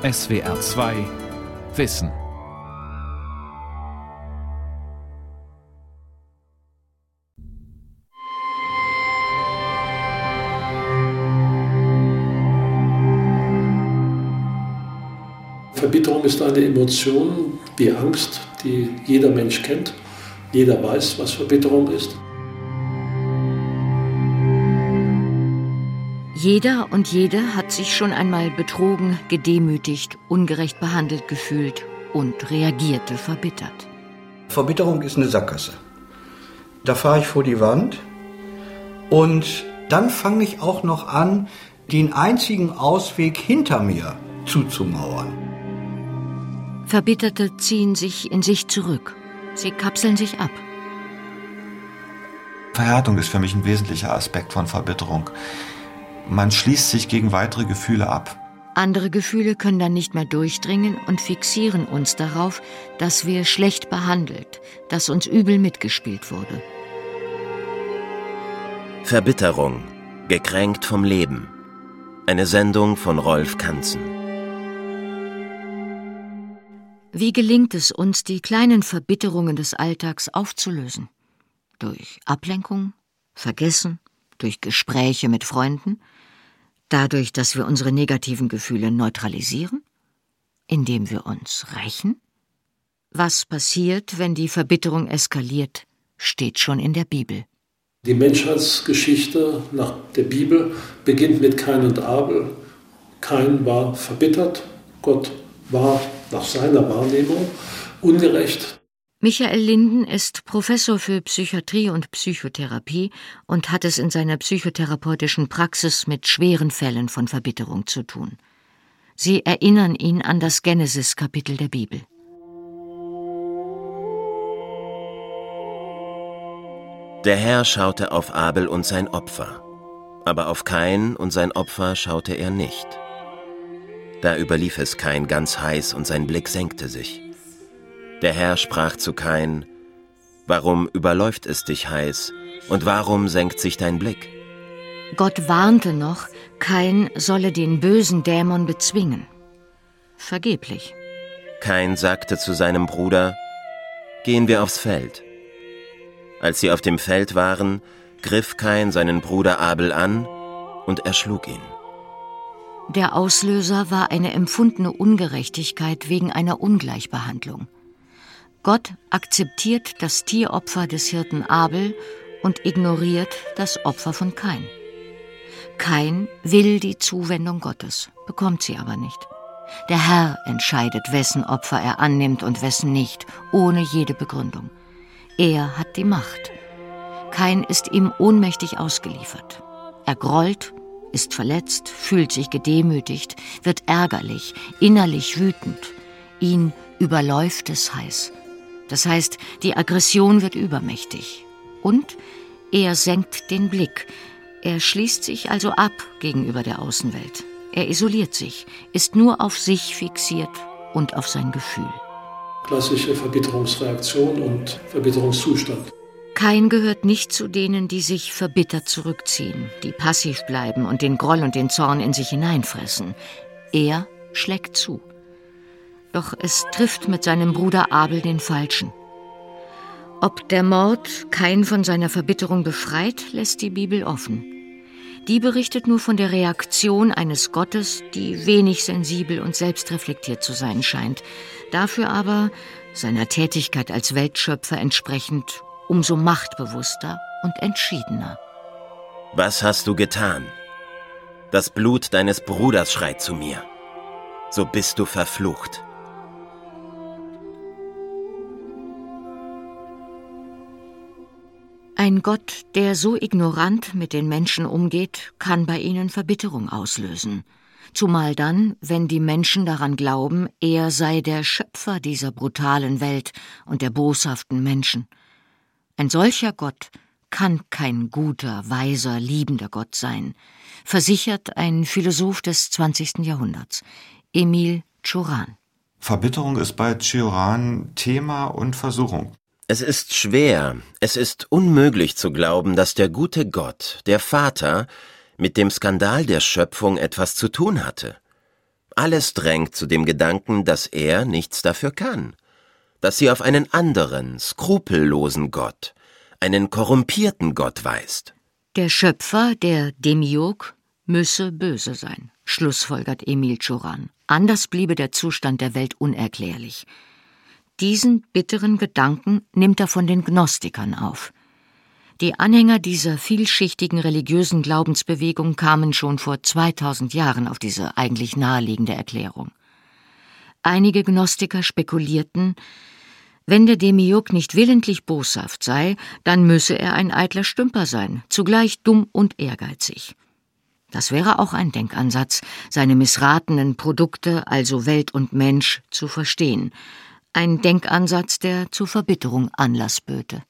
SWR 2 Wissen. Verbitterung ist eine Emotion wie Angst, die jeder Mensch kennt. Jeder weiß, was Verbitterung ist. Jeder und jede hat sich schon einmal betrogen, gedemütigt, ungerecht behandelt gefühlt und reagierte verbittert. Verbitterung ist eine Sackgasse. Da fahre ich vor die Wand und dann fange ich auch noch an, den einzigen Ausweg hinter mir zuzumauern. Verbitterte ziehen sich in sich zurück. Sie kapseln sich ab. Verhärtung ist für mich ein wesentlicher Aspekt von Verbitterung. Man schließt sich gegen weitere Gefühle ab. Andere Gefühle können dann nicht mehr durchdringen und fixieren uns darauf, dass wir schlecht behandelt, dass uns übel mitgespielt wurde. Verbitterung, gekränkt vom Leben. Eine Sendung von Rolf Kanzen. Wie gelingt es uns, die kleinen Verbitterungen des Alltags aufzulösen? Durch Ablenkung, Vergessen, durch Gespräche mit Freunden, Dadurch, dass wir unsere negativen Gefühle neutralisieren? Indem wir uns rächen? Was passiert, wenn die Verbitterung eskaliert, steht schon in der Bibel. Die Menschheitsgeschichte nach der Bibel beginnt mit Kain und Abel. Kain war verbittert, Gott war nach seiner Wahrnehmung ungerecht, Michael Linden ist Professor für Psychiatrie und Psychotherapie und hat es in seiner psychotherapeutischen Praxis mit schweren Fällen von Verbitterung zu tun. Sie erinnern ihn an das Genesis-Kapitel der Bibel. Der Herr schaute auf Abel und sein Opfer, aber auf Kain und sein Opfer schaute er nicht. Da überlief es Kain ganz heiß und sein Blick senkte sich. Der Herr sprach zu Kain, Warum überläuft es dich heiß, und warum senkt sich dein Blick? Gott warnte noch, Kain solle den bösen Dämon bezwingen. Vergeblich. Kain sagte zu seinem Bruder, Gehen wir aufs Feld. Als sie auf dem Feld waren, griff Kain seinen Bruder Abel an und erschlug ihn. Der Auslöser war eine empfundene Ungerechtigkeit wegen einer Ungleichbehandlung. Gott akzeptiert das Tieropfer des Hirten Abel und ignoriert das Opfer von Kain. Kain will die Zuwendung Gottes, bekommt sie aber nicht. Der Herr entscheidet, wessen Opfer er annimmt und wessen nicht, ohne jede Begründung. Er hat die Macht. Kain ist ihm ohnmächtig ausgeliefert. Er grollt, ist verletzt, fühlt sich gedemütigt, wird ärgerlich, innerlich wütend. Ihn überläuft es heiß. Das heißt, die Aggression wird übermächtig. Und er senkt den Blick. Er schließt sich also ab gegenüber der Außenwelt. Er isoliert sich, ist nur auf sich fixiert und auf sein Gefühl. Klassische Verbitterungsreaktion und Verbitterungszustand. Kein gehört nicht zu denen, die sich verbittert zurückziehen, die passiv bleiben und den Groll und den Zorn in sich hineinfressen. Er schlägt zu. Doch es trifft mit seinem Bruder Abel den Falschen. Ob der Mord kein von seiner Verbitterung befreit, lässt die Bibel offen. Die berichtet nur von der Reaktion eines Gottes, die wenig sensibel und selbstreflektiert zu sein scheint, dafür aber seiner Tätigkeit als Weltschöpfer entsprechend umso machtbewusster und entschiedener. Was hast du getan? Das Blut deines Bruders schreit zu mir. So bist du verflucht. Ein Gott, der so ignorant mit den Menschen umgeht, kann bei ihnen Verbitterung auslösen. Zumal dann, wenn die Menschen daran glauben, er sei der Schöpfer dieser brutalen Welt und der boshaften Menschen. Ein solcher Gott kann kein guter, weiser, liebender Gott sein, versichert ein Philosoph des 20. Jahrhunderts, Emil Cioran. Verbitterung ist bei Cioran Thema und Versuchung. Es ist schwer, es ist unmöglich zu glauben, dass der gute Gott, der Vater, mit dem Skandal der Schöpfung etwas zu tun hatte. alles drängt zu dem Gedanken, dass er nichts dafür kann, dass sie auf einen anderen, skrupellosen Gott, einen korrumpierten Gott weist. Der Schöpfer, der Demiurg, müsse böse sein, schlussfolgert Emil Choran. Anders bliebe der Zustand der Welt unerklärlich. Diesen bitteren Gedanken nimmt er von den Gnostikern auf. Die Anhänger dieser vielschichtigen religiösen Glaubensbewegung kamen schon vor 2000 Jahren auf diese eigentlich naheliegende Erklärung. Einige Gnostiker spekulierten, wenn der Demiurg nicht willentlich boshaft sei, dann müsse er ein eitler Stümper sein, zugleich dumm und ehrgeizig. Das wäre auch ein Denkansatz, seine missratenen Produkte, also Welt und Mensch, zu verstehen. Ein Denkansatz, der zu Verbitterung Anlass böte.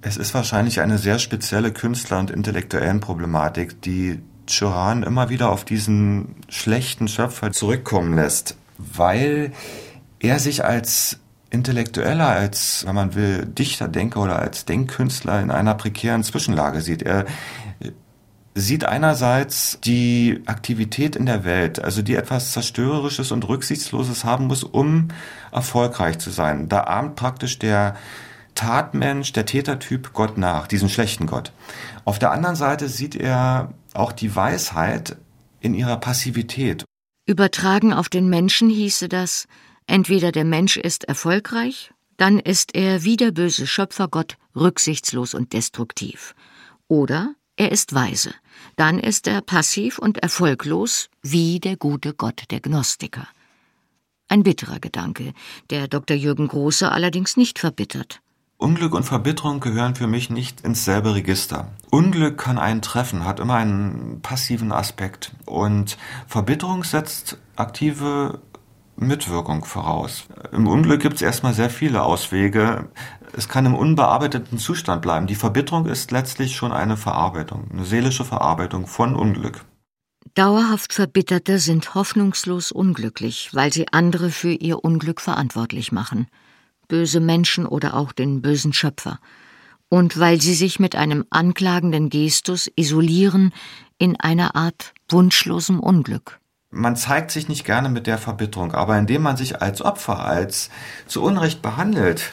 Es ist wahrscheinlich eine sehr spezielle Künstler- und intellektuellen Problematik, die Choran immer wieder auf diesen schlechten Schöpfer zurückkommen lässt, weil er sich als Intellektueller, als, wenn man will, Dichter, Denker oder als Denkkünstler in einer prekären Zwischenlage sieht. Er sieht einerseits die Aktivität in der Welt, also die etwas Zerstörerisches und Rücksichtsloses haben muss, um erfolgreich zu sein. Da ahmt praktisch der Tatmensch, der Tätertyp Gott nach, diesen schlechten Gott. Auf der anderen Seite sieht er auch die Weisheit in ihrer Passivität. Übertragen auf den Menschen hieße das, entweder der Mensch ist erfolgreich, dann ist er wie der böse Schöpfergott rücksichtslos und destruktiv. Oder er ist weise, dann ist er passiv und erfolglos wie der gute Gott der Gnostiker. Ein bitterer Gedanke, der Dr. Jürgen Große allerdings nicht verbittert. Unglück und Verbitterung gehören für mich nicht ins selbe Register. Unglück kann einen treffen, hat immer einen passiven Aspekt und Verbitterung setzt aktive Mitwirkung voraus. Im Unglück gibt es erstmal sehr viele Auswege. Es kann im unbearbeiteten Zustand bleiben. Die Verbitterung ist letztlich schon eine Verarbeitung, eine seelische Verarbeitung von Unglück. Dauerhaft Verbitterte sind hoffnungslos unglücklich, weil sie andere für ihr Unglück verantwortlich machen. Böse Menschen oder auch den bösen Schöpfer. Und weil sie sich mit einem anklagenden Gestus isolieren in einer Art wunschlosem Unglück man zeigt sich nicht gerne mit der Verbitterung, aber indem man sich als Opfer, als zu Unrecht behandelt,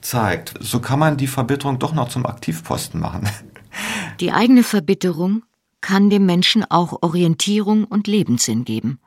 zeigt, so kann man die Verbitterung doch noch zum Aktivposten machen. Die eigene Verbitterung kann dem Menschen auch Orientierung und Lebenssinn geben.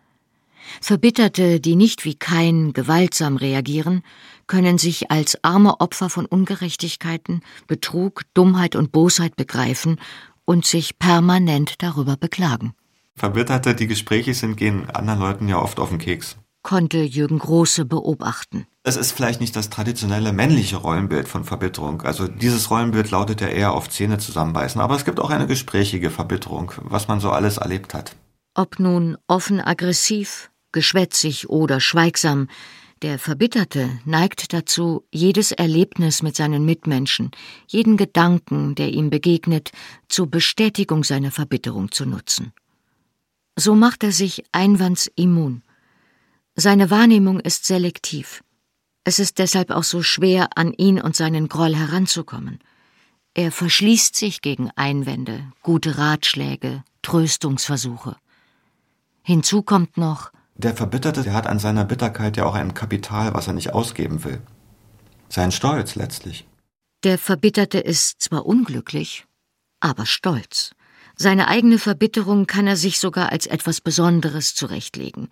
Verbitterte, die nicht wie kein gewaltsam reagieren, können sich als arme Opfer von Ungerechtigkeiten, Betrug, Dummheit und Bosheit begreifen und sich permanent darüber beklagen. Verbitterte, die Gespräche sind, gehen anderen Leuten ja oft auf den Keks. Konnte Jürgen Große beobachten. Es ist vielleicht nicht das traditionelle männliche Rollenbild von Verbitterung. Also dieses Rollenbild lautet ja eher auf Zähne zusammenbeißen. Aber es gibt auch eine gesprächige Verbitterung, was man so alles erlebt hat. Ob nun offen aggressiv, geschwätzig oder schweigsam, der Verbitterte neigt dazu, jedes Erlebnis mit seinen Mitmenschen, jeden Gedanken, der ihm begegnet, zur Bestätigung seiner Verbitterung zu nutzen. So macht er sich einwandsimmun. Seine Wahrnehmung ist selektiv. Es ist deshalb auch so schwer, an ihn und seinen Groll heranzukommen. Er verschließt sich gegen Einwände, gute Ratschläge, Tröstungsversuche. Hinzu kommt noch Der Verbitterte der hat an seiner Bitterkeit ja auch ein Kapital, was er nicht ausgeben will. Sein Stolz letztlich. Der Verbitterte ist zwar unglücklich, aber stolz. Seine eigene Verbitterung kann er sich sogar als etwas Besonderes zurechtlegen,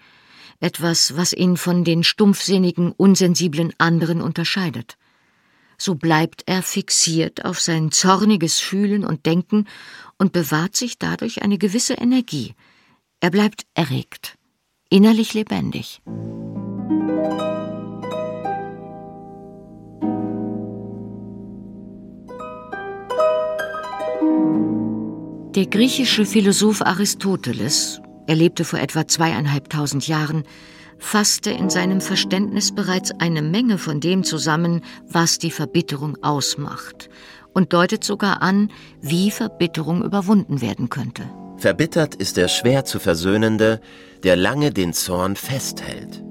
etwas, was ihn von den stumpfsinnigen, unsensiblen anderen unterscheidet. So bleibt er fixiert auf sein zorniges Fühlen und Denken und bewahrt sich dadurch eine gewisse Energie. Er bleibt erregt, innerlich lebendig. Der griechische Philosoph Aristoteles, er lebte vor etwa zweieinhalbtausend Jahren, fasste in seinem Verständnis bereits eine Menge von dem zusammen, was die Verbitterung ausmacht, und deutet sogar an, wie Verbitterung überwunden werden könnte. Verbittert ist der schwer zu versöhnende, der lange den Zorn festhält.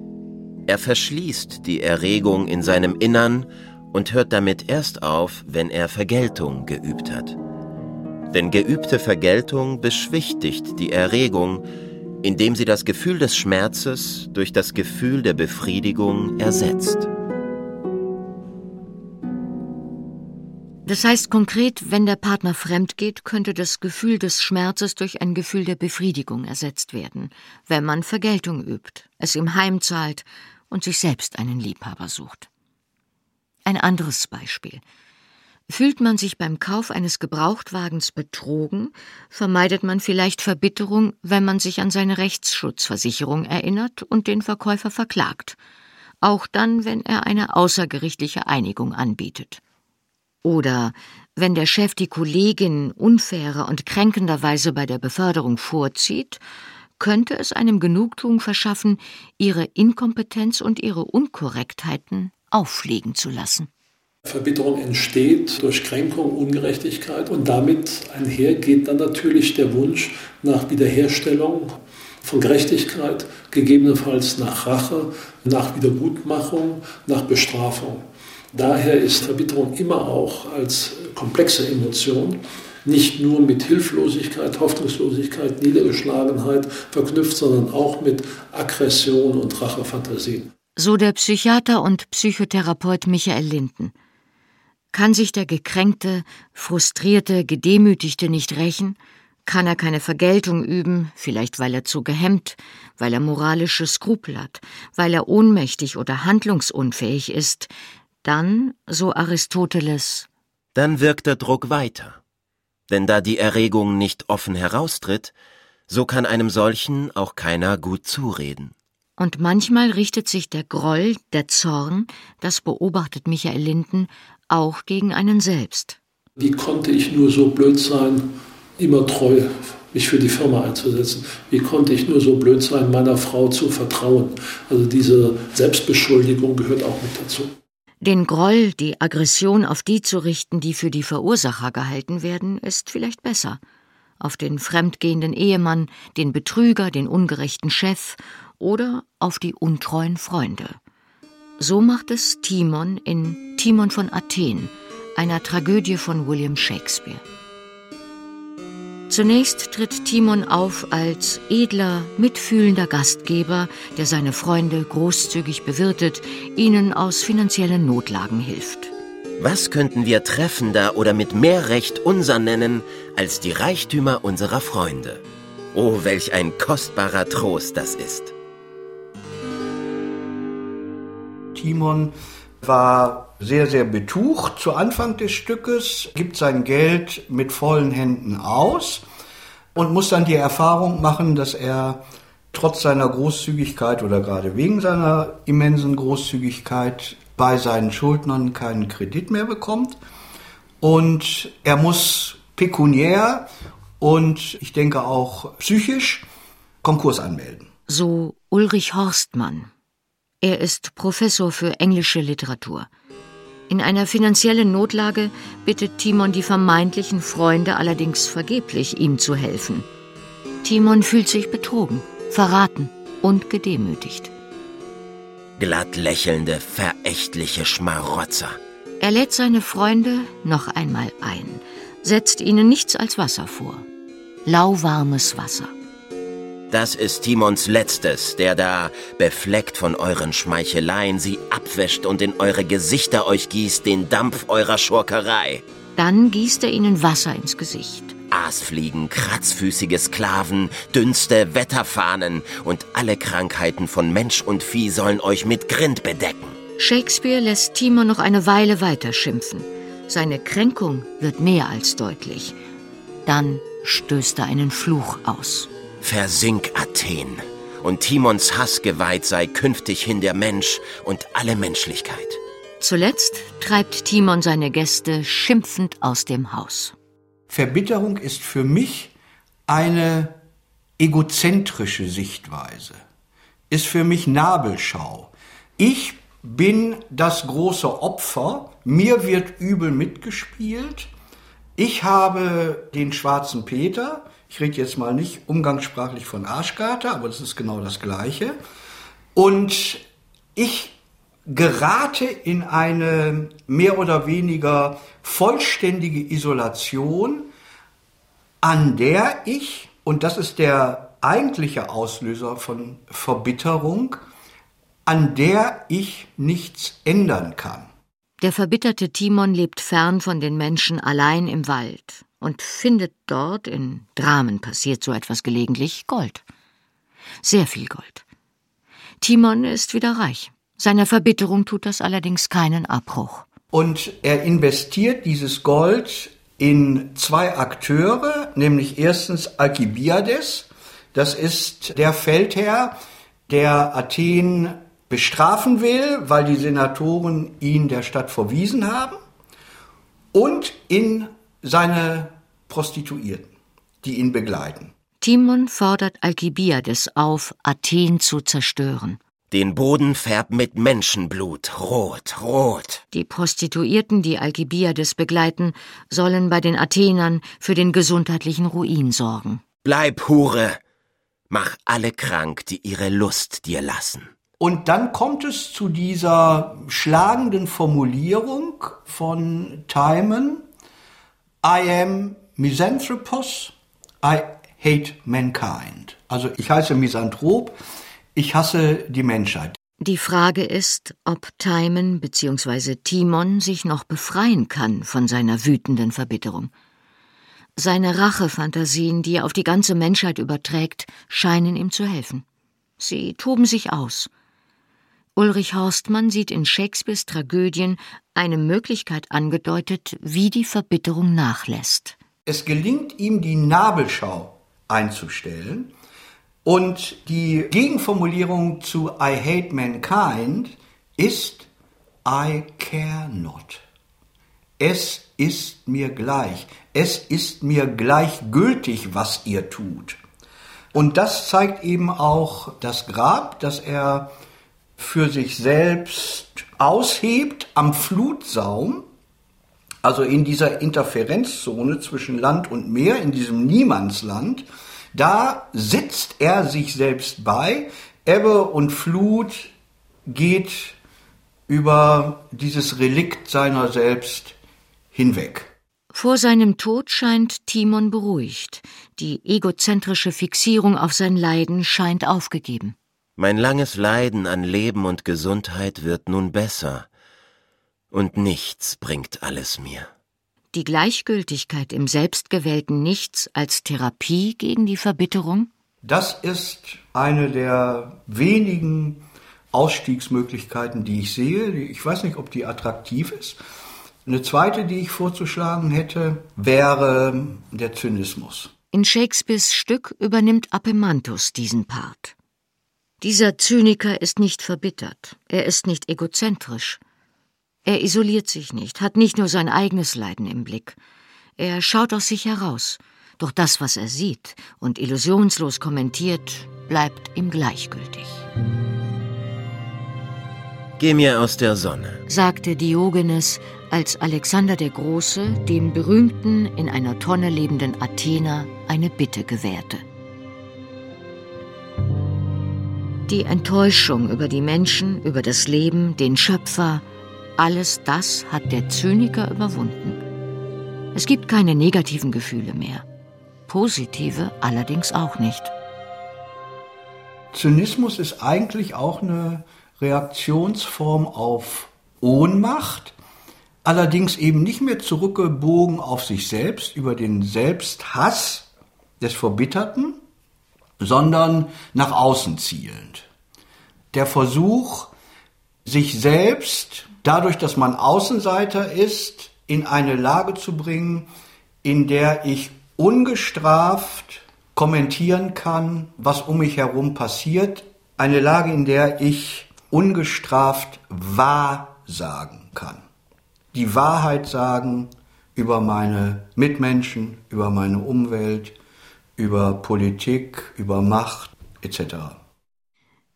Er verschließt die Erregung in seinem Innern und hört damit erst auf, wenn er Vergeltung geübt hat. Denn geübte Vergeltung beschwichtigt die Erregung, indem sie das Gefühl des Schmerzes durch das Gefühl der Befriedigung ersetzt. Das heißt konkret, wenn der Partner fremd geht, könnte das Gefühl des Schmerzes durch ein Gefühl der Befriedigung ersetzt werden, wenn man Vergeltung übt, es ihm heimzahlt und sich selbst einen Liebhaber sucht. Ein anderes Beispiel. Fühlt man sich beim Kauf eines Gebrauchtwagens betrogen, vermeidet man vielleicht Verbitterung, wenn man sich an seine Rechtsschutzversicherung erinnert und den Verkäufer verklagt, auch dann, wenn er eine außergerichtliche Einigung anbietet. Oder wenn der Chef die Kollegin unfairer und kränkenderweise bei der Beförderung vorzieht, könnte es einem Genugtuung verschaffen, ihre Inkompetenz und ihre Unkorrektheiten auffliegen zu lassen. Verbitterung entsteht durch Kränkung, Ungerechtigkeit und damit einher geht dann natürlich der Wunsch nach Wiederherstellung von Gerechtigkeit, gegebenenfalls nach Rache, nach Wiedergutmachung, nach Bestrafung. Daher ist Verbitterung immer auch als komplexe Emotion nicht nur mit Hilflosigkeit, Hoffnungslosigkeit, Niedergeschlagenheit verknüpft, sondern auch mit Aggression und Rachefantasien. So der Psychiater und Psychotherapeut Michael Linden. Kann sich der gekränkte, frustrierte, gedemütigte nicht rächen? Kann er keine Vergeltung üben, vielleicht weil er zu gehemmt, weil er moralische Skrupel hat, weil er ohnmächtig oder handlungsunfähig ist, dann, so Aristoteles, dann wirkt der Druck weiter. Denn da die Erregung nicht offen heraustritt, so kann einem solchen auch keiner gut zureden. Und manchmal richtet sich der Groll, der Zorn, das beobachtet Michael Linden, auch gegen einen selbst. Wie konnte ich nur so blöd sein, immer treu mich für die Firma einzusetzen? Wie konnte ich nur so blöd sein, meiner Frau zu vertrauen? Also diese Selbstbeschuldigung gehört auch mit dazu. Den Groll, die Aggression auf die zu richten, die für die Verursacher gehalten werden, ist vielleicht besser. Auf den fremdgehenden Ehemann, den Betrüger, den ungerechten Chef oder auf die untreuen Freunde. So macht es Timon in Timon von Athen, einer Tragödie von William Shakespeare. Zunächst tritt Timon auf als edler, mitfühlender Gastgeber, der seine Freunde großzügig bewirtet, ihnen aus finanziellen Notlagen hilft. Was könnten wir treffender oder mit mehr Recht unser nennen als die Reichtümer unserer Freunde? Oh, welch ein kostbarer Trost das ist. Timon war sehr, sehr betucht zu Anfang des Stückes, gibt sein Geld mit vollen Händen aus und muss dann die Erfahrung machen, dass er trotz seiner Großzügigkeit oder gerade wegen seiner immensen Großzügigkeit bei seinen Schuldnern keinen Kredit mehr bekommt. Und er muss pekuniär und ich denke auch psychisch Konkurs anmelden. So Ulrich Horstmann. Er ist Professor für englische Literatur. In einer finanziellen Notlage bittet Timon die vermeintlichen Freunde allerdings vergeblich, ihm zu helfen. Timon fühlt sich betrogen, verraten und gedemütigt. Glatt lächelnde, verächtliche Schmarotzer. Er lädt seine Freunde noch einmal ein, setzt ihnen nichts als Wasser vor. Lauwarmes Wasser. Das ist Timons letztes, der da, befleckt von euren Schmeicheleien, sie abwäscht und in eure Gesichter euch gießt den Dampf eurer Schurkerei. Dann gießt er ihnen Wasser ins Gesicht. Aasfliegen, kratzfüßige Sklaven, Dünste, Wetterfahnen und alle Krankheiten von Mensch und Vieh sollen euch mit Grind bedecken. Shakespeare lässt Timon noch eine Weile weiter schimpfen. Seine Kränkung wird mehr als deutlich. Dann stößt er einen Fluch aus. Versink Athen, und Timons Hass geweiht sei künftig hin der Mensch und alle Menschlichkeit. Zuletzt treibt Timon seine Gäste schimpfend aus dem Haus. Verbitterung ist für mich eine egozentrische Sichtweise, ist für mich Nabelschau. Ich bin das große Opfer, mir wird übel mitgespielt, ich habe den schwarzen Peter, ich rede jetzt mal nicht umgangssprachlich von Arschkater, aber das ist genau das Gleiche. Und ich gerate in eine mehr oder weniger vollständige Isolation, an der ich, und das ist der eigentliche Auslöser von Verbitterung, an der ich nichts ändern kann. Der verbitterte Timon lebt fern von den Menschen allein im Wald und findet dort, in Dramen passiert so etwas gelegentlich, Gold. Sehr viel Gold. Timon ist wieder reich. Seiner Verbitterung tut das allerdings keinen Abbruch. Und er investiert dieses Gold in zwei Akteure, nämlich erstens Alkibiades, das ist der Feldherr, der Athen bestrafen will, weil die Senatoren ihn der Stadt verwiesen haben, und in seine Prostituierten, die ihn begleiten. Timon fordert Alkibiades auf, Athen zu zerstören. Den Boden färbt mit Menschenblut, rot, rot. Die Prostituierten, die Alkibiades begleiten, sollen bei den Athenern für den gesundheitlichen Ruin sorgen. Bleib Hure, mach alle krank, die ihre Lust dir lassen. Und dann kommt es zu dieser schlagenden Formulierung von Timon, I am Misanthropos, I hate mankind. Also ich heiße Misanthrop, ich hasse die Menschheit. Die Frage ist, ob Timon bzw. Timon sich noch befreien kann von seiner wütenden Verbitterung. Seine Rachefantasien, die er auf die ganze Menschheit überträgt, scheinen ihm zu helfen. Sie toben sich aus. Ulrich Horstmann sieht in Shakespeares Tragödien eine Möglichkeit angedeutet, wie die Verbitterung nachlässt. Es gelingt ihm, die Nabelschau einzustellen und die Gegenformulierung zu I hate mankind ist I care not. Es ist mir gleich. Es ist mir gleichgültig, was ihr tut. Und das zeigt eben auch das Grab, das er für sich selbst aushebt am Flutsaum, also in dieser Interferenzzone zwischen Land und Meer, in diesem Niemandsland, da sitzt er sich selbst bei. Ebbe und Flut geht über dieses Relikt seiner selbst hinweg. Vor seinem Tod scheint Timon beruhigt. Die egozentrische Fixierung auf sein Leiden scheint aufgegeben. Mein langes Leiden an Leben und Gesundheit wird nun besser, und nichts bringt alles mir. Die Gleichgültigkeit im selbstgewählten Nichts als Therapie gegen die Verbitterung? Das ist eine der wenigen Ausstiegsmöglichkeiten, die ich sehe. Ich weiß nicht, ob die attraktiv ist. Eine zweite, die ich vorzuschlagen hätte, wäre der Zynismus. In Shakespeares Stück übernimmt Apemantus diesen Part. Dieser Zyniker ist nicht verbittert, er ist nicht egozentrisch. Er isoliert sich nicht, hat nicht nur sein eigenes Leiden im Blick. Er schaut aus sich heraus, doch das, was er sieht und illusionslos kommentiert, bleibt ihm gleichgültig. Geh mir aus der Sonne, sagte Diogenes, als Alexander der Große dem berühmten, in einer Tonne lebenden Athener eine Bitte gewährte. Die Enttäuschung über die Menschen, über das Leben, den Schöpfer, alles das hat der Zyniker überwunden. Es gibt keine negativen Gefühle mehr. Positive allerdings auch nicht. Zynismus ist eigentlich auch eine Reaktionsform auf Ohnmacht, allerdings eben nicht mehr zurückgebogen auf sich selbst, über den Selbsthass des Verbitterten, sondern nach außen zielend. Der Versuch, sich selbst, dadurch, dass man Außenseiter ist, in eine Lage zu bringen, in der ich ungestraft kommentieren kann, was um mich herum passiert, eine Lage, in der ich ungestraft wahrsagen kann. Die Wahrheit sagen über meine Mitmenschen, über meine Umwelt, über Politik, über Macht etc.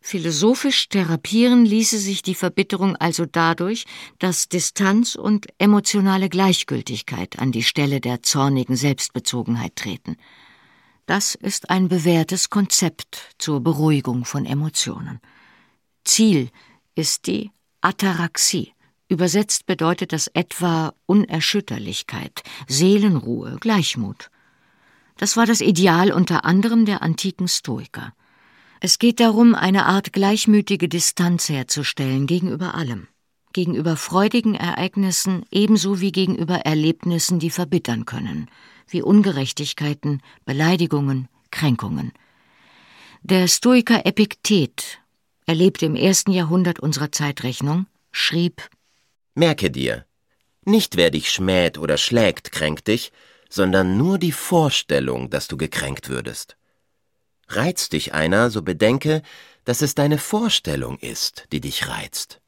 Philosophisch therapieren ließe sich die Verbitterung also dadurch, dass Distanz und emotionale Gleichgültigkeit an die Stelle der zornigen Selbstbezogenheit treten. Das ist ein bewährtes Konzept zur Beruhigung von Emotionen. Ziel ist die Ataraxie. Übersetzt bedeutet das etwa Unerschütterlichkeit, Seelenruhe, Gleichmut. Das war das Ideal unter anderem der antiken Stoiker. Es geht darum, eine Art gleichmütige Distanz herzustellen gegenüber allem, gegenüber freudigen Ereignissen ebenso wie gegenüber Erlebnissen, die verbittern können, wie Ungerechtigkeiten, Beleidigungen, Kränkungen. Der Stoiker Epiktet, er lebte im ersten Jahrhundert unserer Zeitrechnung, schrieb Merke dir, nicht wer dich schmäht oder schlägt, kränkt dich, sondern nur die Vorstellung, dass du gekränkt würdest. Reizt dich einer, so bedenke, dass es deine Vorstellung ist, die dich reizt.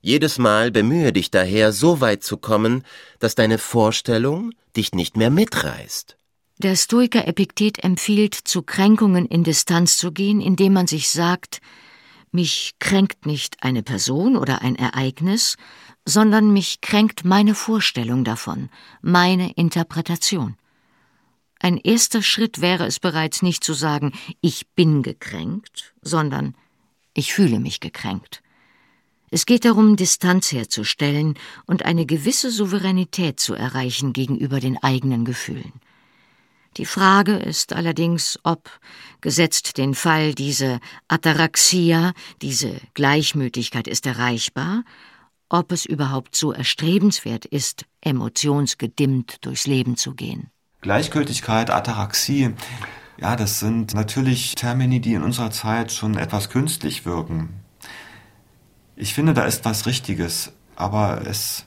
Jedes Mal bemühe dich daher, so weit zu kommen, dass deine Vorstellung dich nicht mehr mitreißt. Der Stoiker Epiktet empfiehlt, zu Kränkungen in Distanz zu gehen, indem man sich sagt, mich kränkt nicht eine Person oder ein Ereignis, sondern mich kränkt meine Vorstellung davon, meine Interpretation. Ein erster Schritt wäre es bereits nicht zu sagen, ich bin gekränkt, sondern ich fühle mich gekränkt. Es geht darum, Distanz herzustellen und eine gewisse Souveränität zu erreichen gegenüber den eigenen Gefühlen. Die Frage ist allerdings, ob, gesetzt den Fall, diese Ataraxia, diese Gleichmütigkeit ist erreichbar, ob es überhaupt so erstrebenswert ist, emotionsgedimmt durchs Leben zu gehen. Gleichgültigkeit, Ataraxie, ja, das sind natürlich Termini, die in unserer Zeit schon etwas künstlich wirken. Ich finde, da ist was Richtiges, aber es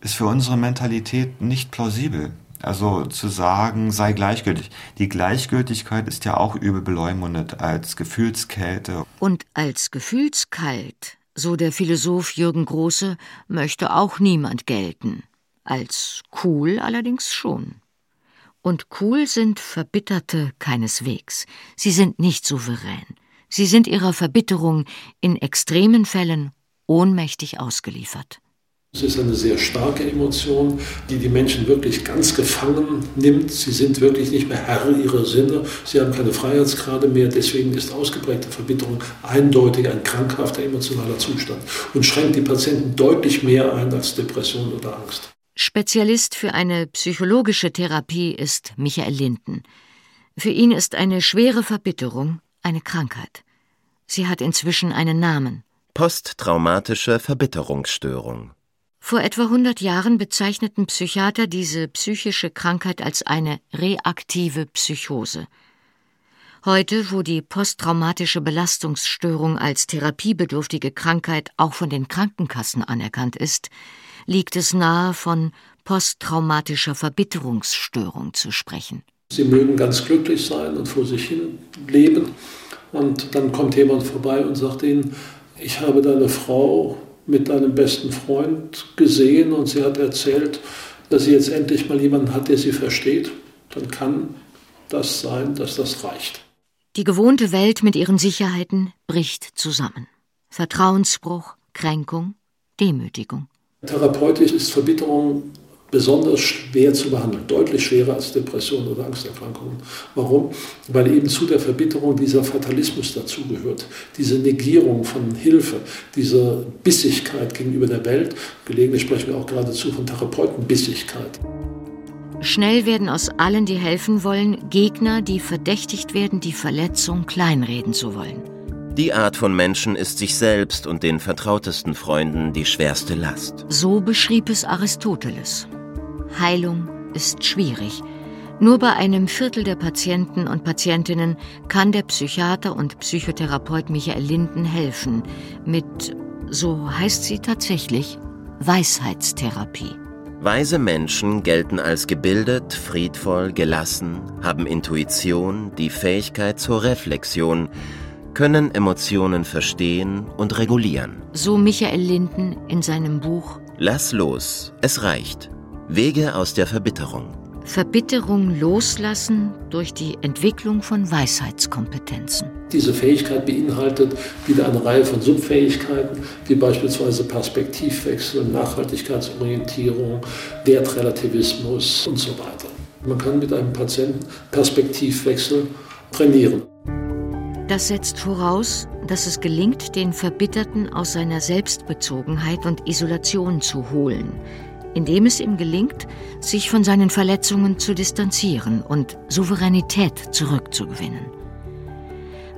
ist für unsere Mentalität nicht plausibel. Also zu sagen, sei gleichgültig. Die Gleichgültigkeit ist ja auch übel beleumundet als Gefühlskälte. Und als gefühlskalt, so der Philosoph Jürgen Große, möchte auch niemand gelten. Als cool allerdings schon. Und cool sind Verbitterte keineswegs. Sie sind nicht souverän. Sie sind ihrer Verbitterung in extremen Fällen ohnmächtig ausgeliefert. Es ist eine sehr starke Emotion, die die Menschen wirklich ganz gefangen nimmt. Sie sind wirklich nicht mehr Herr ihrer Sinne. Sie haben keine Freiheitsgrade mehr. Deswegen ist ausgeprägte Verbitterung eindeutig ein krankhafter emotionaler Zustand und schränkt die Patienten deutlich mehr ein als Depression oder Angst. Spezialist für eine psychologische Therapie ist Michael Linden. Für ihn ist eine schwere Verbitterung eine Krankheit. Sie hat inzwischen einen Namen. Posttraumatische Verbitterungsstörung. Vor etwa 100 Jahren bezeichneten Psychiater diese psychische Krankheit als eine reaktive Psychose. Heute, wo die posttraumatische Belastungsstörung als therapiebedürftige Krankheit auch von den Krankenkassen anerkannt ist, liegt es nahe, von posttraumatischer Verbitterungsstörung zu sprechen. Sie mögen ganz glücklich sein und vor sich hin leben. Und dann kommt jemand vorbei und sagt ihnen, ich habe deine Frau mit deinem besten Freund gesehen und sie hat erzählt, dass sie jetzt endlich mal jemanden hat, der sie versteht. Dann kann das sein, dass das reicht. Die gewohnte Welt mit ihren Sicherheiten bricht zusammen. Vertrauensbruch, Kränkung, Demütigung. Therapeutisch ist Verbitterung besonders schwer zu behandeln, deutlich schwerer als Depressionen oder Angsterkrankungen. Warum? Weil eben zu der Verbitterung dieser Fatalismus dazugehört, diese Negierung von Hilfe, diese Bissigkeit gegenüber der Welt. Gelegentlich sprechen wir auch geradezu von Therapeutenbissigkeit. Schnell werden aus allen, die helfen wollen, Gegner, die verdächtigt werden, die Verletzung kleinreden zu wollen. Die Art von Menschen ist sich selbst und den vertrautesten Freunden die schwerste Last. So beschrieb es Aristoteles. Heilung ist schwierig. Nur bei einem Viertel der Patienten und Patientinnen kann der Psychiater und Psychotherapeut Michael Linden helfen mit, so heißt sie tatsächlich, Weisheitstherapie. Weise Menschen gelten als gebildet, friedvoll, gelassen, haben Intuition, die Fähigkeit zur Reflexion, können Emotionen verstehen und regulieren. So Michael Linden in seinem Buch Lass los, es reicht. Wege aus der Verbitterung. Verbitterung loslassen durch die Entwicklung von Weisheitskompetenzen. Diese Fähigkeit beinhaltet wieder eine Reihe von Subfähigkeiten, wie beispielsweise Perspektivwechsel, Nachhaltigkeitsorientierung, Wertrelativismus und so weiter. Man kann mit einem Patienten Perspektivwechsel trainieren. Das setzt voraus, dass es gelingt, den Verbitterten aus seiner Selbstbezogenheit und Isolation zu holen, indem es ihm gelingt, sich von seinen Verletzungen zu distanzieren und Souveränität zurückzugewinnen.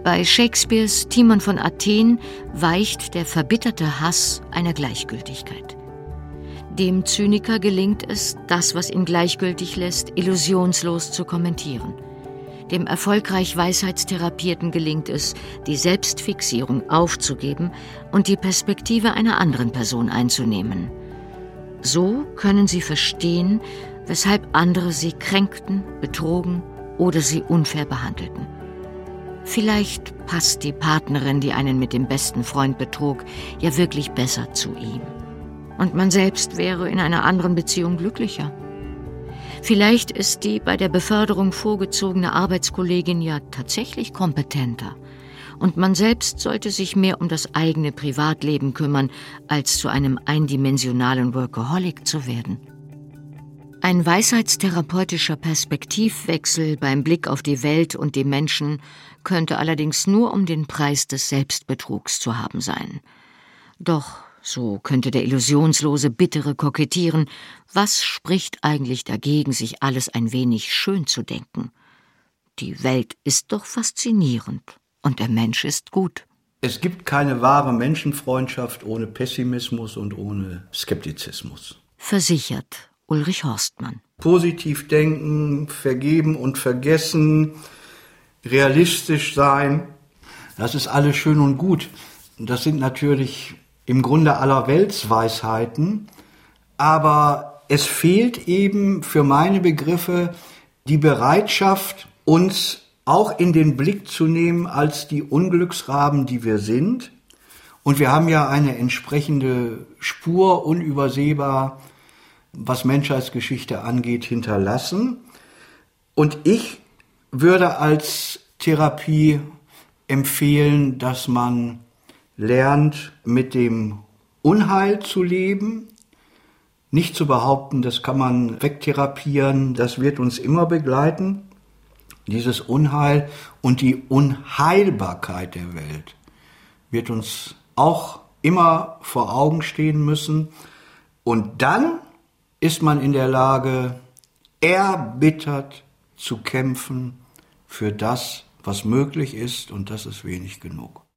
Bei Shakespeares Timon von Athen weicht der verbitterte Hass einer Gleichgültigkeit. Dem Zyniker gelingt es, das, was ihn gleichgültig lässt, illusionslos zu kommentieren. Dem erfolgreich Weisheitstherapierten gelingt es, die Selbstfixierung aufzugeben und die Perspektive einer anderen Person einzunehmen. So können sie verstehen, weshalb andere sie kränkten, betrogen oder sie unfair behandelten. Vielleicht passt die Partnerin, die einen mit dem besten Freund betrog, ja wirklich besser zu ihm und man selbst wäre in einer anderen Beziehung glücklicher. Vielleicht ist die bei der Beförderung vorgezogene Arbeitskollegin ja tatsächlich kompetenter und man selbst sollte sich mehr um das eigene Privatleben kümmern, als zu einem eindimensionalen Workaholic zu werden. Ein weisheitstherapeutischer Perspektivwechsel beim Blick auf die Welt und die Menschen könnte allerdings nur um den Preis des Selbstbetrugs zu haben sein. Doch so könnte der Illusionslose Bittere kokettieren, was spricht eigentlich dagegen, sich alles ein wenig schön zu denken? Die Welt ist doch faszinierend und der Mensch ist gut. Es gibt keine wahre Menschenfreundschaft ohne Pessimismus und ohne Skeptizismus. Versichert Ulrich Horstmann. Positiv denken, vergeben und vergessen, realistisch sein, das ist alles schön und gut. Das sind natürlich im Grunde aller Weltsweisheiten, aber es fehlt eben für meine Begriffe die Bereitschaft, uns auch in den Blick zu nehmen als die Unglücksraben, die wir sind. Und wir haben ja eine entsprechende Spur unübersehbar, was Menschheitsgeschichte angeht, hinterlassen. Und ich würde als Therapie empfehlen, dass man lernt, mit dem Unheil zu leben, nicht zu behaupten, das kann man wegtherapieren, das wird uns immer begleiten, dieses Unheil und die Unheilbarkeit der Welt wird uns auch immer vor Augen stehen müssen. Und dann ist man in der Lage, erbittert zu kämpfen für das, was möglich ist, und das ist wenig genug.